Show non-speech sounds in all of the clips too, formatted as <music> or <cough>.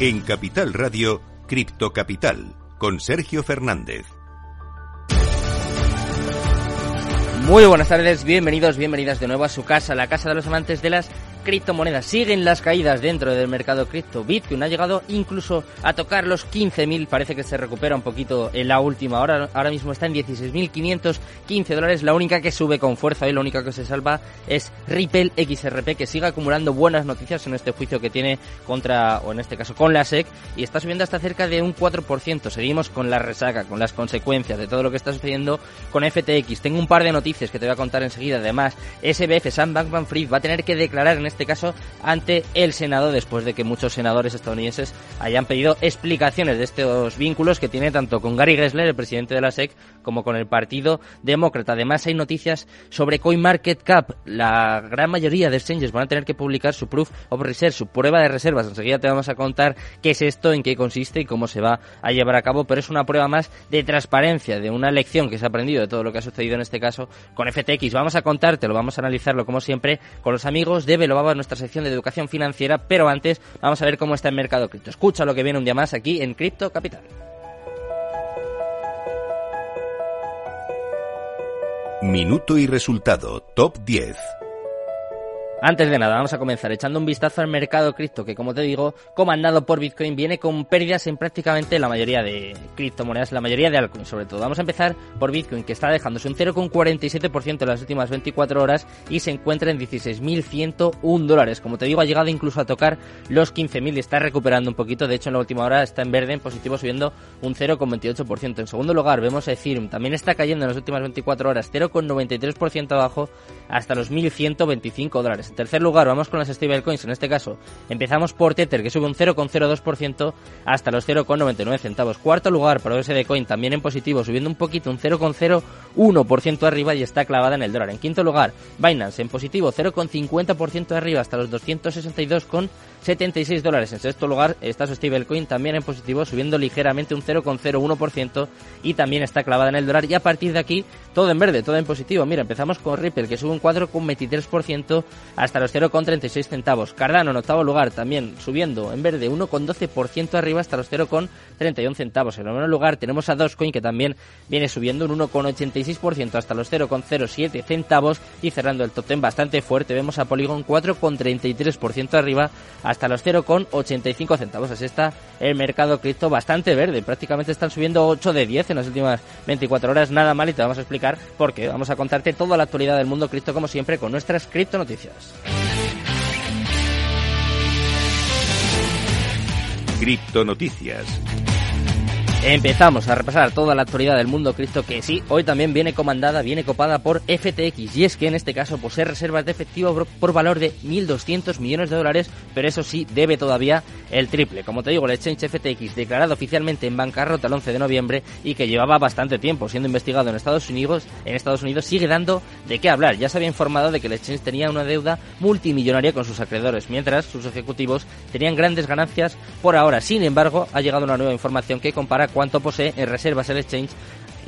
En Capital Radio, Cripto Capital, con Sergio Fernández. Muy buenas tardes, bienvenidos, bienvenidas de nuevo a su casa, la casa de los amantes de las criptomonedas. Siguen las caídas dentro del mercado cripto. Bitcoin ha llegado incluso a tocar los 15.000. Parece que se recupera un poquito en la última hora. Ahora mismo está en 16.515 dólares. La única que sube con fuerza y la única que se salva es Ripple XRP, que sigue acumulando buenas noticias en este juicio que tiene contra, o en este caso con la SEC, y está subiendo hasta cerca de un 4%. Seguimos con la resaca, con las consecuencias de todo lo que está sucediendo con FTX. Tengo un par de noticias que te voy a contar enseguida. Además, SBF, Sam Bankman-Fried, va a tener que declarar en este caso ante el Senado después de que muchos senadores estadounidenses hayan pedido explicaciones de estos vínculos que tiene tanto con Gary Gessler, el presidente de la SEC, como con el Partido Demócrata. Además hay noticias sobre CoinMarketCap. La gran mayoría de exchanges van a tener que publicar su Proof of Reserve, su prueba de reservas. Enseguida te vamos a contar qué es esto, en qué consiste y cómo se va a llevar a cabo, pero es una prueba más de transparencia, de una lección que se ha aprendido de todo lo que ha sucedido en este caso con FTX. Vamos a contártelo, vamos a analizarlo como siempre con los amigos de Nuestra sección de educación financiera, pero antes vamos a ver cómo está el mercado cripto. Escucha lo que viene un día más aquí en Cripto Capital. Minuto y resultado, top 10. Antes de nada, vamos a comenzar echando un vistazo al mercado cripto, que como te digo, comandado por Bitcoin, viene con pérdidas en prácticamente la mayoría de criptomonedas, la mayoría de altcoins sobre todo. Vamos a empezar por Bitcoin, que está dejándose un 0,47% en las últimas 24 horas y se encuentra en 16.101 dólares. Como te digo, ha llegado incluso a tocar los 15.000 y está recuperando un poquito. De hecho, en la última hora está en verde, en positivo, subiendo un 0,28%. En segundo lugar, vemos a Ethereum, también está cayendo en las últimas 24 horas, 0,93% abajo hasta los 1.125 dólares. En tercer lugar, vamos con las stablecoins. En este caso, empezamos por Tether, que sube un 0,02% hasta los 0,99 centavos. Cuarto lugar para USD Coin, también en positivo, subiendo un poquito, un 0,01% arriba y está clavada en el dólar. En quinto lugar, Binance en positivo, 0,50% arriba hasta los 262,76 dólares. En sexto lugar está su stablecoin también en positivo, subiendo ligeramente un 0,01% y también está clavada en el dólar. Y a partir de aquí, todo en verde, todo en positivo. Mira, empezamos con Ripple, que sube un 4,23% hasta los 0,36 centavos. Cardano en octavo lugar, también subiendo en verde 1,12% arriba hasta los 0,31 centavos. En noveno lugar tenemos a Dogecoin que también viene subiendo un 1,86% hasta los 0,07 centavos y cerrando el top 10 bastante fuerte. Vemos a Polygon 4,33% arriba hasta los 0,85 centavos. Así está el mercado cripto bastante verde. Prácticamente están subiendo 8 de 10 en las últimas 24 horas. Nada mal y te vamos a explicar por qué. Vamos a contarte toda la actualidad del mundo cripto como siempre con nuestras cripto noticias. Cripto Noticias. Empezamos a repasar toda la actualidad del mundo cripto que sí, hoy también viene comandada, viene copada por FTX y es que en este caso posee reservas de efectivo por valor de 1.200 millones de dólares, pero eso sí, debe todavía el triple. Como te digo, el exchange FTX declarado oficialmente en bancarrota el 11 de noviembre y que llevaba bastante tiempo siendo investigado en Estados Unidos, en Estados Unidos sigue dando de qué hablar. Ya se había informado de que el exchange tenía una deuda multimillonaria con sus acreedores, mientras sus ejecutivos tenían grandes ganancias por ahora. Sin embargo, ha llegado una nueva información que compara cuánto posee en reservas el exchange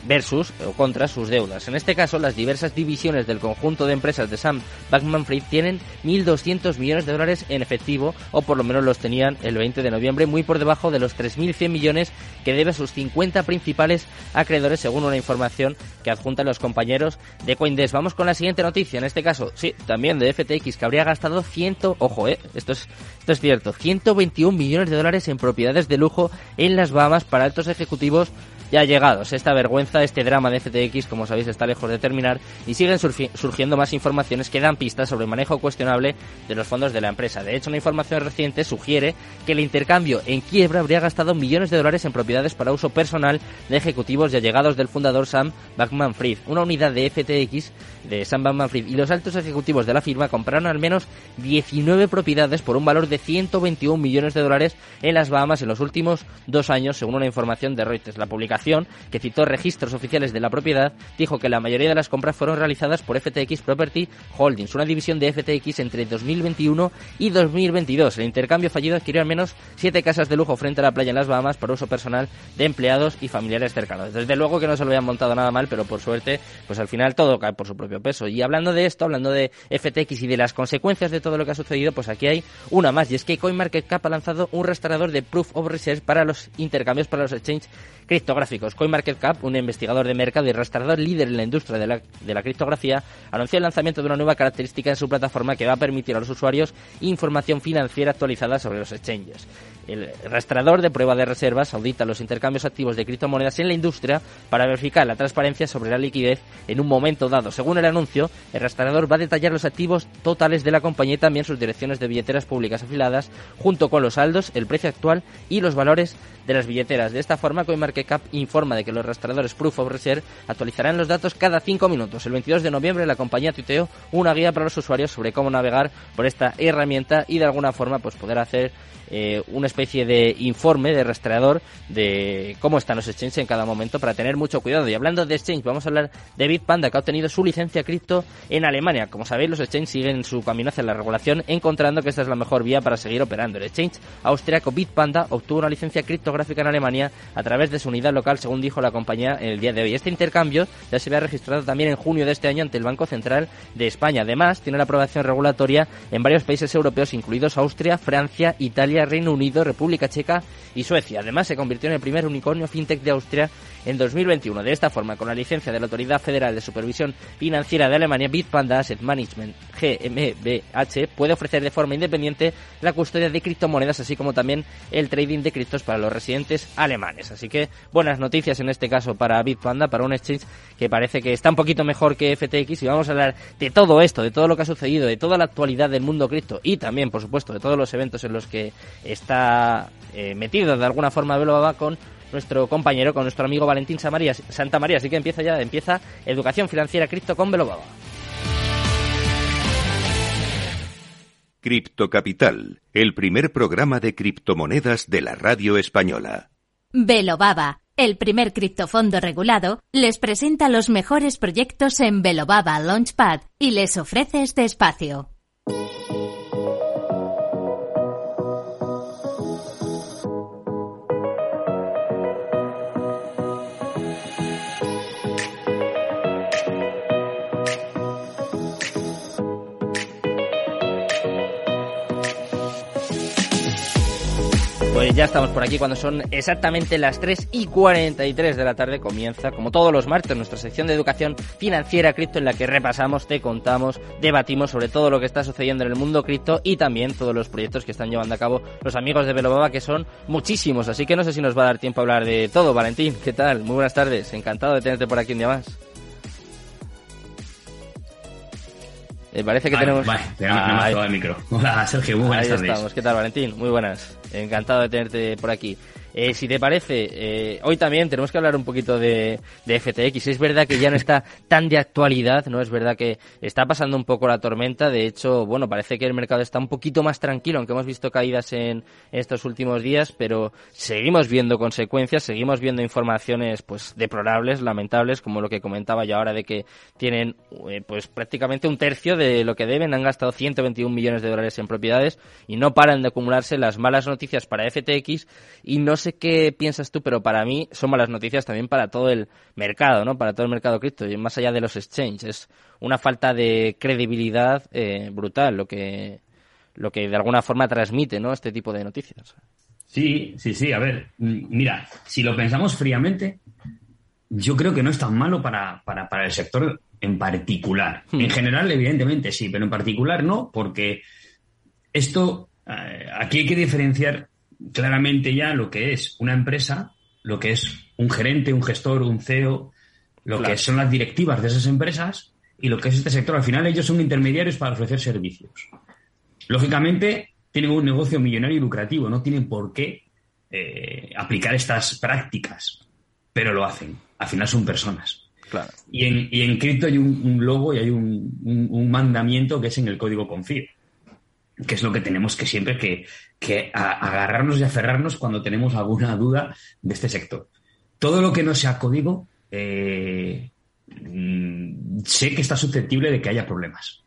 versus o contra sus deudas. En este caso, las diversas divisiones del conjunto de empresas de Sam Bankman-Fried tienen 1.200 millones de dólares en efectivo, o por lo menos los tenían el 20 de noviembre, muy por debajo de los 3.100 millones que debe a sus 50 principales acreedores, según una información que adjuntan los compañeros de Coindesk. Vamos con la siguiente noticia, en este caso, sí, también de FTX, que habría gastado 100, ojo, eh, esto es, esto es cierto, 121 millones de dólares en propiedades de lujo en las Bahamas para altos ejecutivos ya llegados. Esta vergüenza, este drama de FTX, como sabéis, está lejos de terminar y siguen surgiendo más informaciones que dan pistas sobre el manejo cuestionable de los fondos de la empresa. De hecho, una información reciente sugiere que el intercambio en quiebra habría gastado millones de dólares en propiedades para uso personal de ejecutivos y allegados del fundador Sam Bankman-Fried. Una unidad de FTX de Sam Bankman-Fried y los altos ejecutivos de la firma compraron al menos 19 propiedades por un valor de 121 millones de dólares en las Bahamas en los últimos dos años, según una información de Reuters. La publicación Que citó registros oficiales de la propiedad, dijo que la mayoría de las compras fueron realizadas por FTX Property Holdings, una división de FTX entre 2021 y 2022. El intercambio fallido adquirió al menos siete casas de lujo frente a la playa en las Bahamas para uso personal de empleados y familiares cercanos. Desde luego que no se lo habían montado nada mal, pero por suerte, pues al final todo cae por su propio peso. Y hablando de esto, hablando de FTX y de las consecuencias de todo lo que ha sucedido, pues aquí hay una más, y es que CoinMarketCap ha lanzado un rastreador de Proof of Research para los intercambios para los exchanges criptográficos. CoinMarketCap, un investigador de mercado y rastreador líder en la industria de la, de la criptografía, anunció el lanzamiento de una nueva característica en su plataforma que va a permitir a los usuarios información financiera actualizada sobre los exchanges. El rastreador de prueba de reservas audita los intercambios activos de criptomonedas en la industria para verificar la transparencia sobre la liquidez en un momento dado. Según el anuncio, el rastreador va a detallar los activos totales de la compañía y también sus direcciones de billeteras públicas afiladas, junto con los saldos, el precio actual y los valores de las billeteras. De esta forma, CoinMarketCap informa de que los rastreadores Proof of Reserve actualizarán los datos cada cinco minutos. El 22 de noviembre, la compañía tuiteó una guía para los usuarios sobre cómo navegar por esta herramienta y de alguna forma pues poder hacer eh, una especie de informe de rastreador de cómo están los exchanges en cada momento para tener mucho cuidado. Y hablando de exchange, vamos a hablar de Bitpanda, que ha obtenido su licencia cripto en Alemania. Como sabéis, los exchanges siguen su camino hacia la regulación, encontrando que esta es la mejor vía para seguir operando. El exchange austriaco Bitpanda obtuvo una licencia criptográfica en Alemania a través de su unidad local, según dijo la compañía en el día de hoy. Este intercambio ya se había registrado también en junio de este año ante el Banco Central de España. Además, tiene la aprobación regulatoria en varios países europeos, incluidos Austria, Francia, Italia, Reino Unido, República Checa y Suecia. Además, se convirtió en el primer unicornio fintech de Austria en 2021. De esta forma, con la licencia de la Autoridad Federal de Supervisión Financiera de Alemania, Bitpanda Asset Management GmbH puede ofrecer de forma independiente la custodia de criptomonedas, así como también el trading de criptos para los residentes alemanes. Así que buenas noticias en este caso para Bitpanda, para un exchange que parece que está un poquito mejor que FTX y vamos a hablar de todo esto, de todo lo que ha sucedido, de toda la actualidad del mundo cripto y también, por supuesto, de todos los eventos en los que está eh, metido de alguna forma Baba con nuestro compañero, con nuestro amigo Valentín Santa María. Así que empieza ya, empieza Educación Financiera Cripto con Belobaba. Cripto Capital, el primer programa de criptomonedas de la radio española. Belobaba, el primer criptofondo regulado, les presenta los mejores proyectos en Belobaba Launchpad y les ofrece este espacio. Pues ya estamos por aquí cuando son exactamente las 3 y 43 de la tarde. Comienza, como todos los martes, nuestra sección de educación financiera cripto en la que repasamos, te contamos, debatimos sobre todo lo que está sucediendo en el mundo cripto y también todos los proyectos que están llevando a cabo los amigos de Velobaba, que son muchísimos. Así que no sé si nos va a dar tiempo a hablar de todo. Valentín, ¿qué tal? Muy buenas tardes. Encantado de tenerte por aquí un día más. Eh, parece que tenemos. Vale, tenemos el micro. <laughs> Hola, Sergio, muy buenas Ahí estamos. ¿Qué tal, Valentín? Muy buenas. Encantado de tenerte por aquí. Eh, si te parece, eh, hoy también tenemos que hablar un poquito de, de, FTX. Es verdad que ya no está tan de actualidad, ¿no? Es verdad que está pasando un poco la tormenta. De hecho, bueno, parece que el mercado está un poquito más tranquilo, aunque hemos visto caídas en estos últimos días, pero seguimos viendo consecuencias, seguimos viendo informaciones, pues, deplorables, lamentables, como lo que comentaba yo ahora de que tienen, eh, pues, prácticamente un tercio de lo que deben. Han gastado 121 millones de dólares en propiedades y no paran de acumularse las malas noticias para FTX y no sé qué piensas tú, pero para mí son malas noticias también para todo el mercado, ¿no? Para todo el mercado cripto, y más allá de los exchanges. Es una falta de credibilidad eh, brutal lo que, lo que de alguna forma transmite, ¿no? Este tipo de noticias. Sí, sí, sí. A ver, mira, si lo pensamos fríamente, yo creo que no es tan malo para, para, para el sector en particular. Hmm. En general, evidentemente sí, pero en particular no, porque esto, eh, aquí hay que diferenciar claramente ya lo que es una empresa, lo que es un gerente, un gestor, un CEO, lo que son las directivas de esas empresas y lo que es este sector. Al final ellos son intermediarios para ofrecer servicios. Lógicamente tienen un negocio millonario y lucrativo, no tienen por qué eh, aplicar estas prácticas, pero lo hacen. Al final son personas. Y, en, y en cripto hay un, logo y hay un, un mandamiento que es en el código confío que es lo que tenemos que siempre que, que agarrarnos y aferrarnos cuando tenemos alguna duda de este sector. todo lo que no sea código, eh, sé que está susceptible de que haya problemas.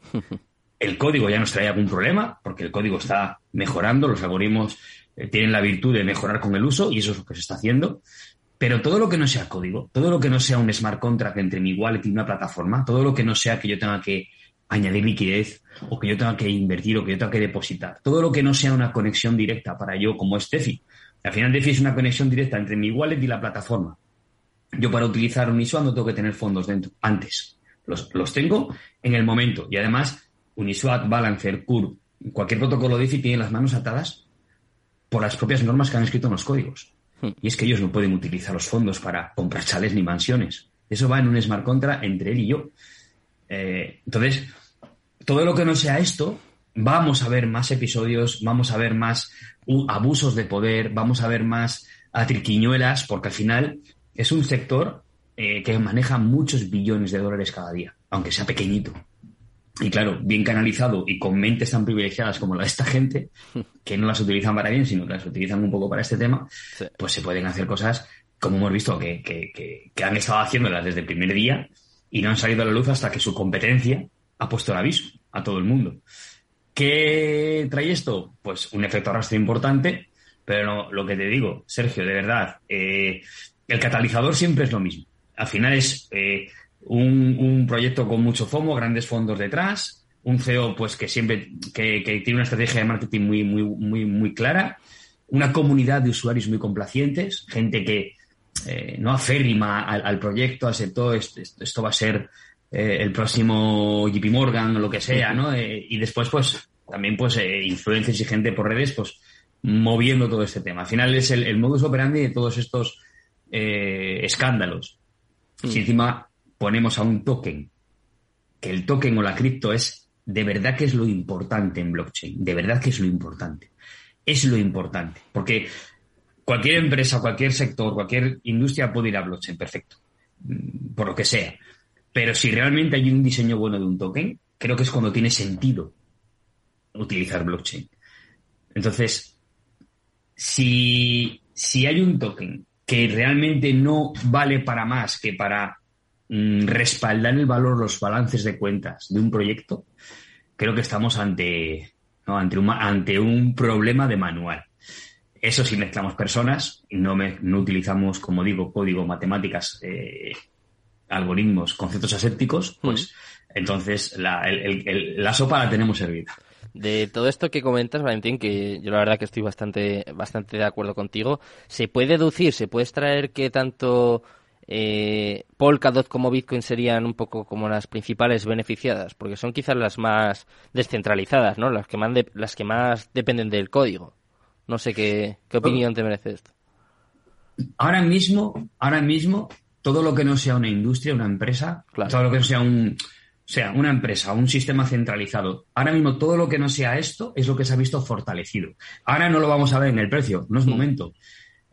El código ya nos trae algún problema, porque el código está mejorando, los algoritmos eh, tienen la virtud de mejorar con el uso, y eso es lo que se está haciendo. Pero todo lo que no sea código, todo lo que no sea un smart contract entre mi wallet y una plataforma, todo lo que no sea que yo tenga que añadir liquidez o que yo tenga que invertir o que yo tenga que depositar, todo lo que no sea una conexión directa para yo como es DeFi. Al final DeFi es una conexión directa entre mi wallet y la plataforma. Yo para utilizar Uniswap no tengo que tener fondos dentro antes. Los, los tengo en el momento. Y además, Uniswap, Balancer, Curve, cualquier protocolo DeFi tiene las manos atadas por las propias normas que han escrito en los códigos. Hmm. Y es que ellos no pueden utilizar los fondos para comprar chales ni mansiones. Eso va en un smart contract entre él y yo. Eh, entonces, todo lo que no sea esto, vamos a ver más episodios, vamos a ver más abusos de poder, vamos a ver más atriquiñuelas, porque al final es un sector eh, que maneja muchos billones de dólares cada día, aunque sea pequeñito. Y claro, bien canalizado y con mentes tan privilegiadas como la de esta gente, que no las utilizan para bien, sino que las utilizan un poco para este tema, pues se pueden hacer cosas, como hemos visto, que, que, que, han estado haciéndolas desde el primer día y no han salido a la luz hasta que su competencia ha puesto el aviso a todo el mundo. ¿Qué trae esto? Pues un efecto arrastre importante, pero lo que te digo, Sergio, de verdad, eh, el catalizador siempre es lo mismo. Al final es eh, un, proyecto con mucho FOMO, grandes fondos detrás, un CEO pues que siempre que, tiene una estrategia de marketing muy, muy, muy, muy clara, una comunidad de usuarios muy complacientes, gente que eh, no aférrima al, proyecto, al sector, esto, esto va a ser eh, el próximo JP Morgan o lo que sea, ¿no? y después, pues, también, pues, influencias y gente por redes, pues, moviendo todo este tema. Al final es el, el modus operandi de todos estos eh, escándalos. Mm. Si encima ponemos a un token, que el token o la cripto es de verdad que es lo importante en blockchain, de verdad que es lo importante. Es lo importante, porque cualquier empresa, cualquier sector, cualquier industria puede ir a blockchain, perfecto, mm, por lo que sea. Pero si realmente hay un diseño bueno de un token, creo que es cuando tiene sentido utilizar blockchain. Entonces, si, si hay un token que realmente no vale para más que para mm, respaldar el valor, los balances de cuentas de un proyecto, creo que estamos ante, ante, un, ante un problema de manual. Eso si mezclamos personas y no, no utilizamos, como digo, código, matemáticas, eh, algoritmos, conceptos asépticos, pues mm. entonces la, la sopa la tenemos servida. De todo esto que comentas, Valentín, que yo la verdad que estoy bastante, bastante de acuerdo contigo, ¿se puede deducir, se puede extraer que tanto eh, Polkadot como Bitcoin serían un poco como las principales beneficiadas? Porque son quizás las más descentralizadas, ¿no? Las que más, las que más dependen del código. No sé qué, qué opinión te merece esto. Ahora mismo, ahora mismo, todo lo que no sea una industria, una empresa, todo lo que no sea un, o sea, una empresa, un sistema centralizado. Ahora mismo todo lo que no sea esto es lo que se ha visto fortalecido. Ahora no lo vamos a ver en el precio, no es mm.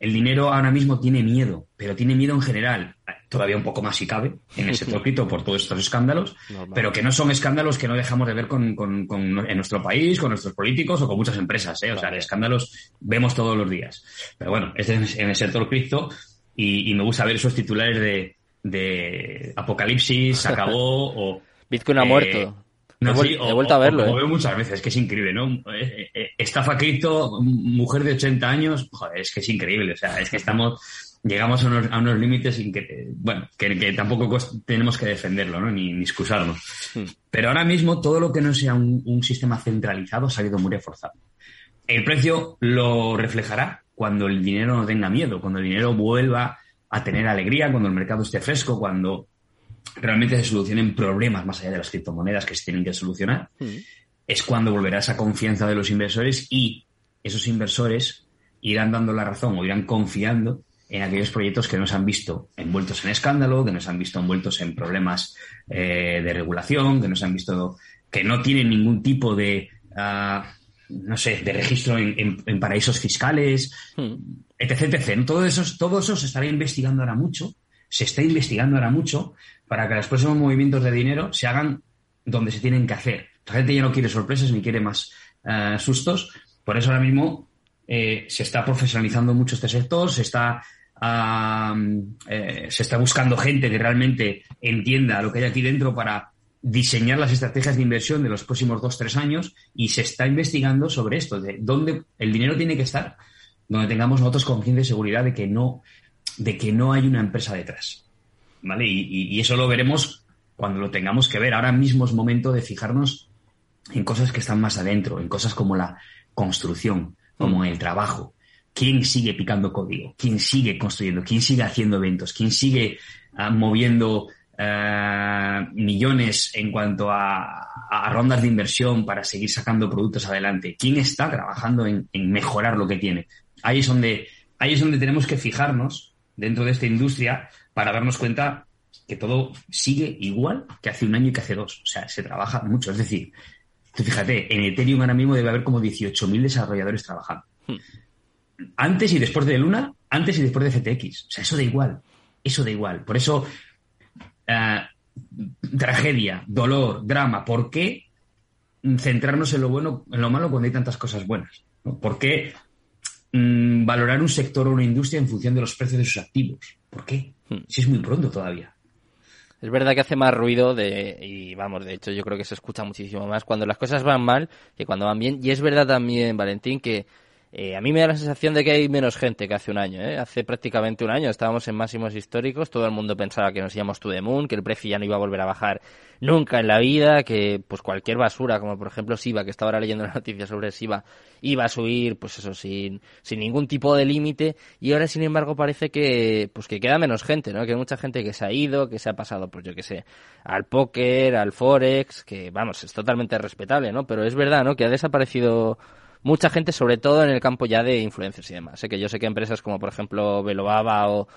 El dinero ahora mismo tiene miedo, pero tiene miedo en general, todavía un poco más si cabe, en el sector cripto por todos estos escándalos, pero que no son escándalos que no dejamos de ver con, con, en nuestro país, con nuestros políticos o con muchas empresas. ¿eh? O sea, escándalos vemos todos los días. Pero bueno, este es en el sector cripto y, y me gusta ver esos titulares de, de apocalipsis, se acabó o <laughs> Bitcoin ha muerto. No, he, vuelto a verlo. Lo ¿eh? veo muchas veces, que es increíble, ¿no? Eh, eh, estafa cripto, mujer de 80 años, joder, es que es increíble. O sea, es que estamos, llegamos a unos, límites que, bueno, que, tampoco tenemos que defenderlo, ¿no? Ni, excusarnos. Hmm. Pero ahora mismo todo lo que no sea un, sistema centralizado ha salido muy reforzado. El precio lo reflejará cuando el dinero no tenga miedo, cuando el dinero vuelva a tener alegría, cuando el mercado esté fresco, cuando realmente se solucionen problemas más allá de las criptomonedas que se tienen que solucionar, mm. es cuando volverá esa confianza de los inversores y esos inversores irán dando la razón o irán confiando en aquellos proyectos que nos han visto envueltos en escándalo, que nos han visto envueltos en problemas eh, de regulación, que nos han visto que no tienen ningún tipo de, ah, no sé, de registro en, paraísos fiscales, mm. etc, etc. Todo eso, todo eso se estará investigando ahora mucho, se está investigando ahora mucho para que los próximos movimientos de dinero se hagan donde se tienen que hacer. La gente ya no quiere sorpresas ni quiere más eh, sustos. Por eso ahora mismo eh, se está profesionalizando mucho este sector, se está eh, se está buscando gente que realmente entienda lo que hay aquí dentro para diseñar las estrategias de inversión de los próximos dos, tres años y se está investigando sobre esto, de dónde el dinero tiene que estar, donde tengamos nosotros conciencia y seguridad de que no, de que no hay una empresa detrás. ¿Vale? Y, eso lo veremos cuando lo tengamos que ver. Ahora mismo es momento de fijarnos en cosas que están más adentro, en cosas como la construcción, como mm. el trabajo. ¿Quién sigue picando código? ¿Quién sigue construyendo? ¿Quién sigue haciendo eventos? ¿Quién sigue ah, moviendo eh, millones en cuanto a, rondas de inversión para seguir sacando productos adelante. ¿Quién está trabajando en, mejorar lo que tiene? Ahí es donde, ahí es donde tenemos que fijarnos dentro de esta industria para darnos cuenta que todo sigue igual que hace un año y que hace dos. O sea, se trabaja mucho. Es decir, fíjate, en Ethereum ahora mismo debe haber como 18.000 desarrolladores trabajando. Hmm. Antes y después de Luna, antes y después de FTX. O sea, eso da igual. Eso da igual. Por eso eh, tragedia, dolor, drama. ¿Por qué centrarnos en lo bueno, en lo malo cuando hay tantas cosas buenas? ¿Por qué mm, valorar un sector o una industria en función de los precios de sus activos? ¿Por qué? Hmm. Si es muy pronto todavía. Es verdad que hace más ruido de, y vamos, de hecho yo creo que se escucha muchísimo más cuando las cosas van mal que cuando van bien. Y es verdad también, Valentín, que eh, a mí me da la sensación de que hay menos gente que hace un año. ¿eh? Hace prácticamente un año estábamos en máximos históricos, todo el mundo pensaba que nos íbamos to the moon, que el precio ya no iba a volver a bajar nunca en la vida, que pues cualquier basura, como por ejemplo Siva, que estaba ahora leyendo la noticia sobre Siva, iba a subir, pues eso, sin, sin ningún tipo de límite, y ahora sin embargo parece que, pues que queda menos gente, ¿no? Que hay mucha gente que se ha ido, que se ha pasado, pues yo que sé, al póker, al forex, que vamos, es totalmente respetable, ¿no? Pero es verdad, ¿no? Que ha desaparecido mucha gente, sobre todo en el campo ya de influencers y demás. Sé que yo sé que empresas como por ejemplo Veloaba o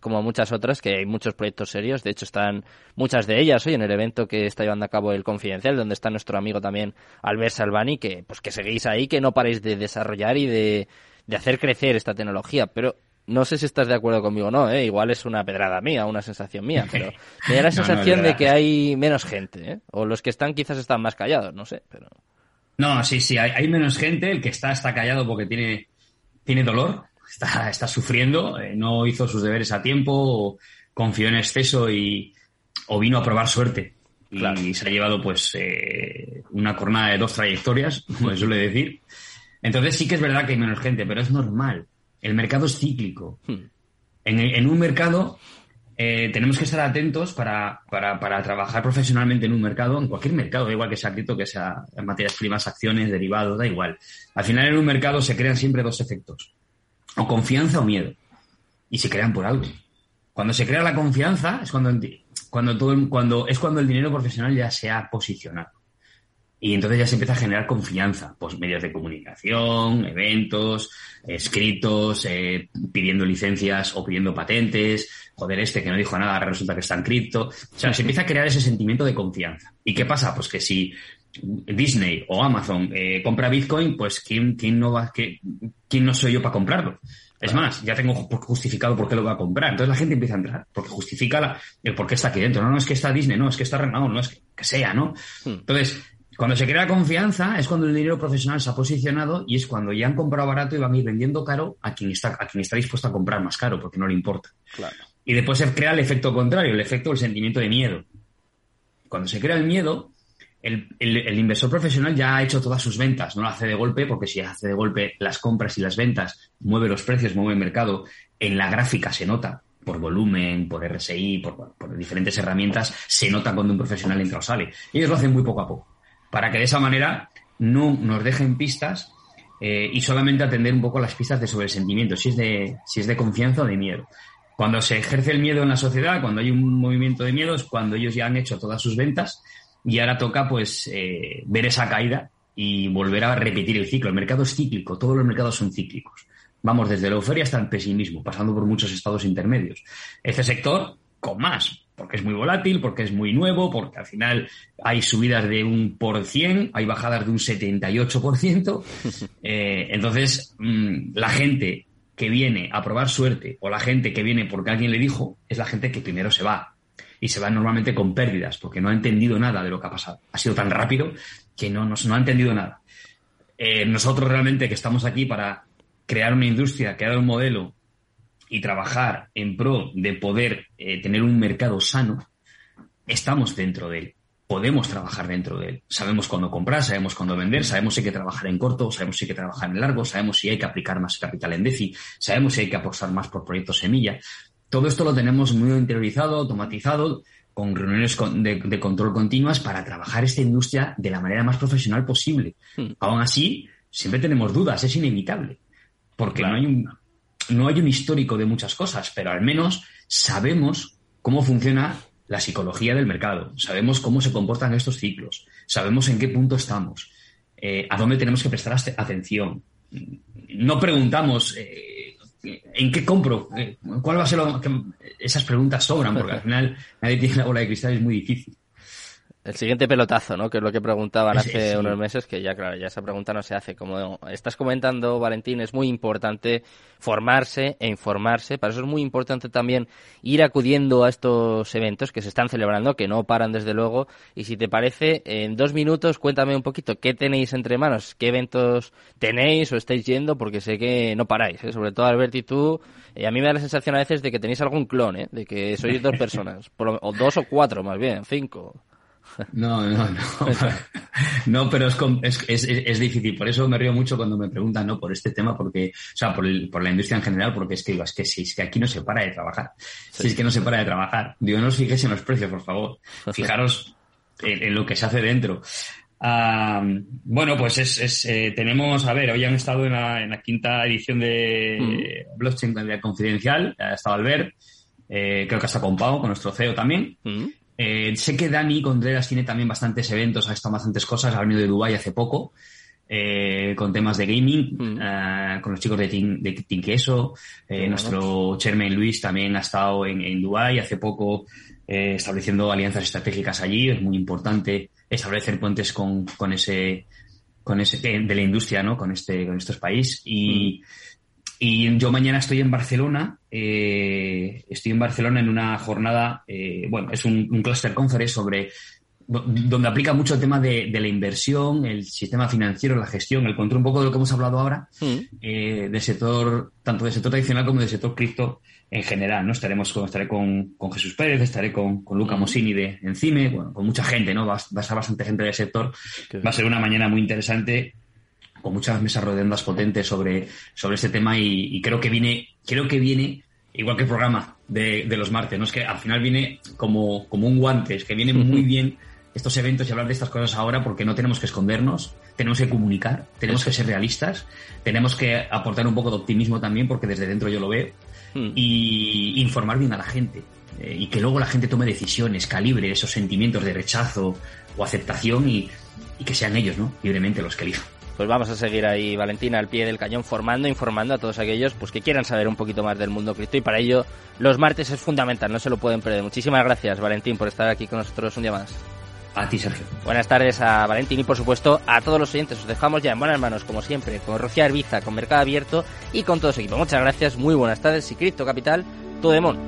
como muchas otras, que hay muchos proyectos serios. De hecho, están muchas de ellas hoy en el evento que está llevando a cabo el Confidencial, donde está nuestro amigo también Albert Salvani, que pues que seguís ahí, que no paréis de desarrollar y de, de hacer crecer esta tecnología. Pero no sé si estás de acuerdo conmigo o no, ¿eh? igual es una pedrada mía, una sensación mía, pero <laughs> me da la sensación de que hay menos gente, ¿eh? o los que están quizás están más callados, no sé, pero... No, sí, sí, hay, menos gente, el que está está callado porque tiene, tiene dolor, está, está sufriendo, eh, no hizo sus deberes a tiempo, o confió en exceso y, o vino a probar suerte. Y se ha llevado pues eh, una cornada de dos trayectorias, como se suele decir. Entonces sí que es verdad que hay menos gente, pero es normal. El mercado es cíclico. Hmm. En, en, un mercado eh, tenemos que estar atentos para, para, para, trabajar profesionalmente en un mercado, en cualquier mercado, da igual que sea cripto, que sea en materias primas, acciones, derivados, da igual. Al final en un mercado se crean siempre dos efectos, o confianza o miedo, y se crean por algo. Cuando se crea la confianza es cuando, cuando, todo, cuando, es cuando el dinero profesional ya se ha posicionado. Y entonces ya se empieza a generar confianza, pues medios de comunicación, eventos, escritos, eh, pidiendo licencias o pidiendo patentes, joder, este que no dijo nada, resulta que está en cripto. O sea, se empieza a crear ese sentimiento de confianza. ¿Y qué pasa? Pues que si Disney o Amazon eh, compra Bitcoin, pues ¿quién, quién no va, qué, quién no soy yo para comprarlo? Es más, ya tengo justificado por qué lo va a comprar. Entonces la gente empieza a entrar, porque justifica la, el por qué está aquí dentro. No, no es que está Disney, no, es que está Renault, no es que, que sea, ¿no? Hmm. Entonces, cuando se crea confianza es cuando el dinero profesional se ha posicionado y es cuando ya han comprado barato y van a ir vendiendo caro a quien está, a quien está dispuesto a comprar más caro porque no le importa. Y después se crea el efecto contrario, el efecto del sentimiento de miedo. Cuando se crea el miedo, el, inversor profesional ya ha hecho todas sus ventas, no lo hace de golpe, porque si hace de golpe las compras y las ventas, mueve los precios, mueve el mercado, en la gráfica se nota, por volumen, por RSI, por, por diferentes herramientas, se nota cuando un profesional entra o sale. Y ellos lo hacen muy poco a poco para que de esa manera no nos dejen pistas eh, y solamente atender un poco las pistas de sobre el sentimiento, si es de, si es de confianza o de miedo. Cuando se ejerce el miedo en la sociedad, cuando hay un movimiento de miedo, es cuando ellos ya han hecho todas sus ventas y ahora toca pues eh, ver esa caída y volver a repetir el ciclo. El mercado es cíclico, todos los mercados son cíclicos. Vamos desde la euforia hasta el pesimismo, pasando por muchos estados intermedios. Este sector, con más, porque es muy volátil, porque es muy nuevo, porque al final hay subidas de un por cien, hay bajadas de un 78%. <laughs> Eh, entonces, mm, la gente que viene a probar suerte o la gente que viene porque alguien le dijo, es la gente que primero se va. Y se va normalmente con pérdidas, porque no ha entendido nada de lo que ha pasado. Ha sido tan rápido que no, no, no ha entendido nada. Eh, nosotros realmente que estamos aquí para crear una industria, crear un modelo y trabajar en pro de poder eh, tener un mercado sano, estamos dentro de él. Podemos trabajar dentro de él. Sabemos cuándo comprar, sabemos cuándo vender, sabemos si hay que trabajar en corto, sabemos si hay que trabajar en largo, sabemos si hay que aplicar más capital en DEFI, sabemos si hay que apostar más por proyectos semilla. Todo esto lo tenemos muy interiorizado, automatizado, con reuniones de, control continuas para trabajar esta industria de la manera más profesional posible. Hmm. Aún así, siempre tenemos dudas, es inevitable, porque no, hay un, no hay un histórico de muchas cosas, pero al menos sabemos cómo funciona la psicología del mercado, sabemos cómo se comportan estos ciclos, sabemos en qué punto estamos, eh, a dónde tenemos que prestar atención. No preguntamos eh, ¿En qué compro? Eh, ¿Cuál va a ser lo que... Esas preguntas sobran, porque al final nadie tiene la bola de cristal, es muy difícil. El siguiente pelotazo, ¿no? Que es lo que preguntaban hace unos meses, que ya, claro, ya esa pregunta no se hace. Como estás comentando, Valentín, es muy importante formarse e informarse. Para eso es muy importante también ir acudiendo a estos eventos que se están celebrando, que no paran desde luego. Y si te parece, en dos minutos cuéntame un poquito qué tenéis entre manos, qué eventos tenéis o estáis yendo, porque sé que no paráis, ¿eh? sobre todo Albert y tú. Y a mí me da la sensación a veces de que tenéis algún clon, ¿eh? de que sois dos <laughs> personas, o dos o cuatro más bien, cinco. No, no, no. <laughs> No, pero es, es, es, difícil. Por eso me río mucho cuando me preguntan, ¿no? Por este tema, porque, o sea, por, el, por la industria en general, porque es que digo, es que si es que aquí no se para de trabajar. Si es que no se para de trabajar. Digo, no os fijéis en los precios, por favor. <laughs> Fijaros en, lo que se hace dentro. bueno, pues es, es eh, tenemos, a ver, hoy han estado en la, en la quinta edición de mm. Blockchain Confidencial, ha estado Albert, eh, creo que hasta con Pau, con nuestro CEO también. Mm. Eh, sé que Dani Contreras tiene también bastantes eventos, ha estado bastantes cosas, ha venido de Dubai hace poco, eh, con temas de gaming, mm. eh, con los chicos de Team, de Queso. nuestro chairman Luis también ha estado en, en Dubai hace poco, estableciendo alianzas estratégicas allí. Es muy importante establecer puentes con, con ese, con ese, de la industria, ¿no? Con este, con estos países. Y, mm. Y yo mañana estoy en Barcelona, eh, estoy en Barcelona en una jornada, eh, bueno, es un, cluster conference sobre donde aplica mucho el tema de, la inversión, el sistema financiero, la gestión, el control, un poco de lo que hemos hablado ahora, mm. eh, del sector, tanto del sector tradicional como del sector cripto en general, ¿no? Estaremos con, estaré con, con Jesús Pérez, estaré con, con Luca mm. Mosini de Encime, bueno, con mucha gente, ¿no? Va, va a estar bastante gente del sector. Va a ser una mañana muy interesante con muchas mesas redondas potentes sobre, sobre este tema y, creo que viene, creo que viene igual que el programa de, de, los martes, ¿no? Es que al final viene como, como un guante, es que viene muy bien estos eventos y hablar de estas cosas ahora porque no tenemos que escondernos, tenemos que comunicar, tenemos que ser realistas, tenemos que aportar un poco de optimismo también porque desde dentro yo lo veo hmm. y informar bien a la gente eh, y que luego la gente tome decisiones, calibre esos sentimientos de rechazo o aceptación y, y que sean ellos, ¿no? Libremente los que elijan pues vamos a seguir ahí, Valentina, al pie del cañón, formando, informando a todos aquellos pues que quieran saber un poquito más del mundo cripto y para ello los martes es fundamental, no se lo pueden perder. Muchísimas gracias, Valentín, por estar aquí con nosotros un día más. A ti, Sergio. Buenas tardes a Valentín y, por supuesto, a todos los oyentes. Os dejamos ya en buenas manos, como siempre, con Rocío Arbiza, con Mercado Abierto y con todo su equipo. Muchas gracias, muy buenas tardes y Cripto Capital, Todemón.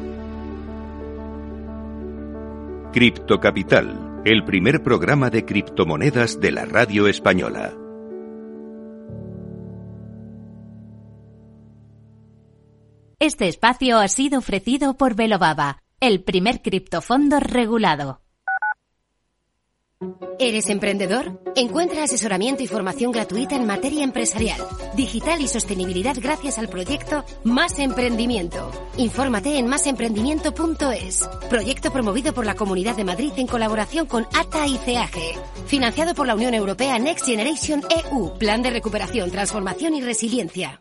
Cripto Capital, el primer programa de criptomonedas de la radio española. Este espacio ha sido ofrecido por Velobaba, el primer criptofondo regulado. ¿Eres emprendedor? Encuentra asesoramiento y formación gratuita en materia empresarial, digital y sostenibilidad gracias al proyecto Más Emprendimiento. Infórmate en másemprendimiento.es. Proyecto promovido por la Comunidad de Madrid en colaboración con ATA y CEAGE. Financiado por la Unión Europea Next Generation EU. Plan de recuperación, transformación y resiliencia.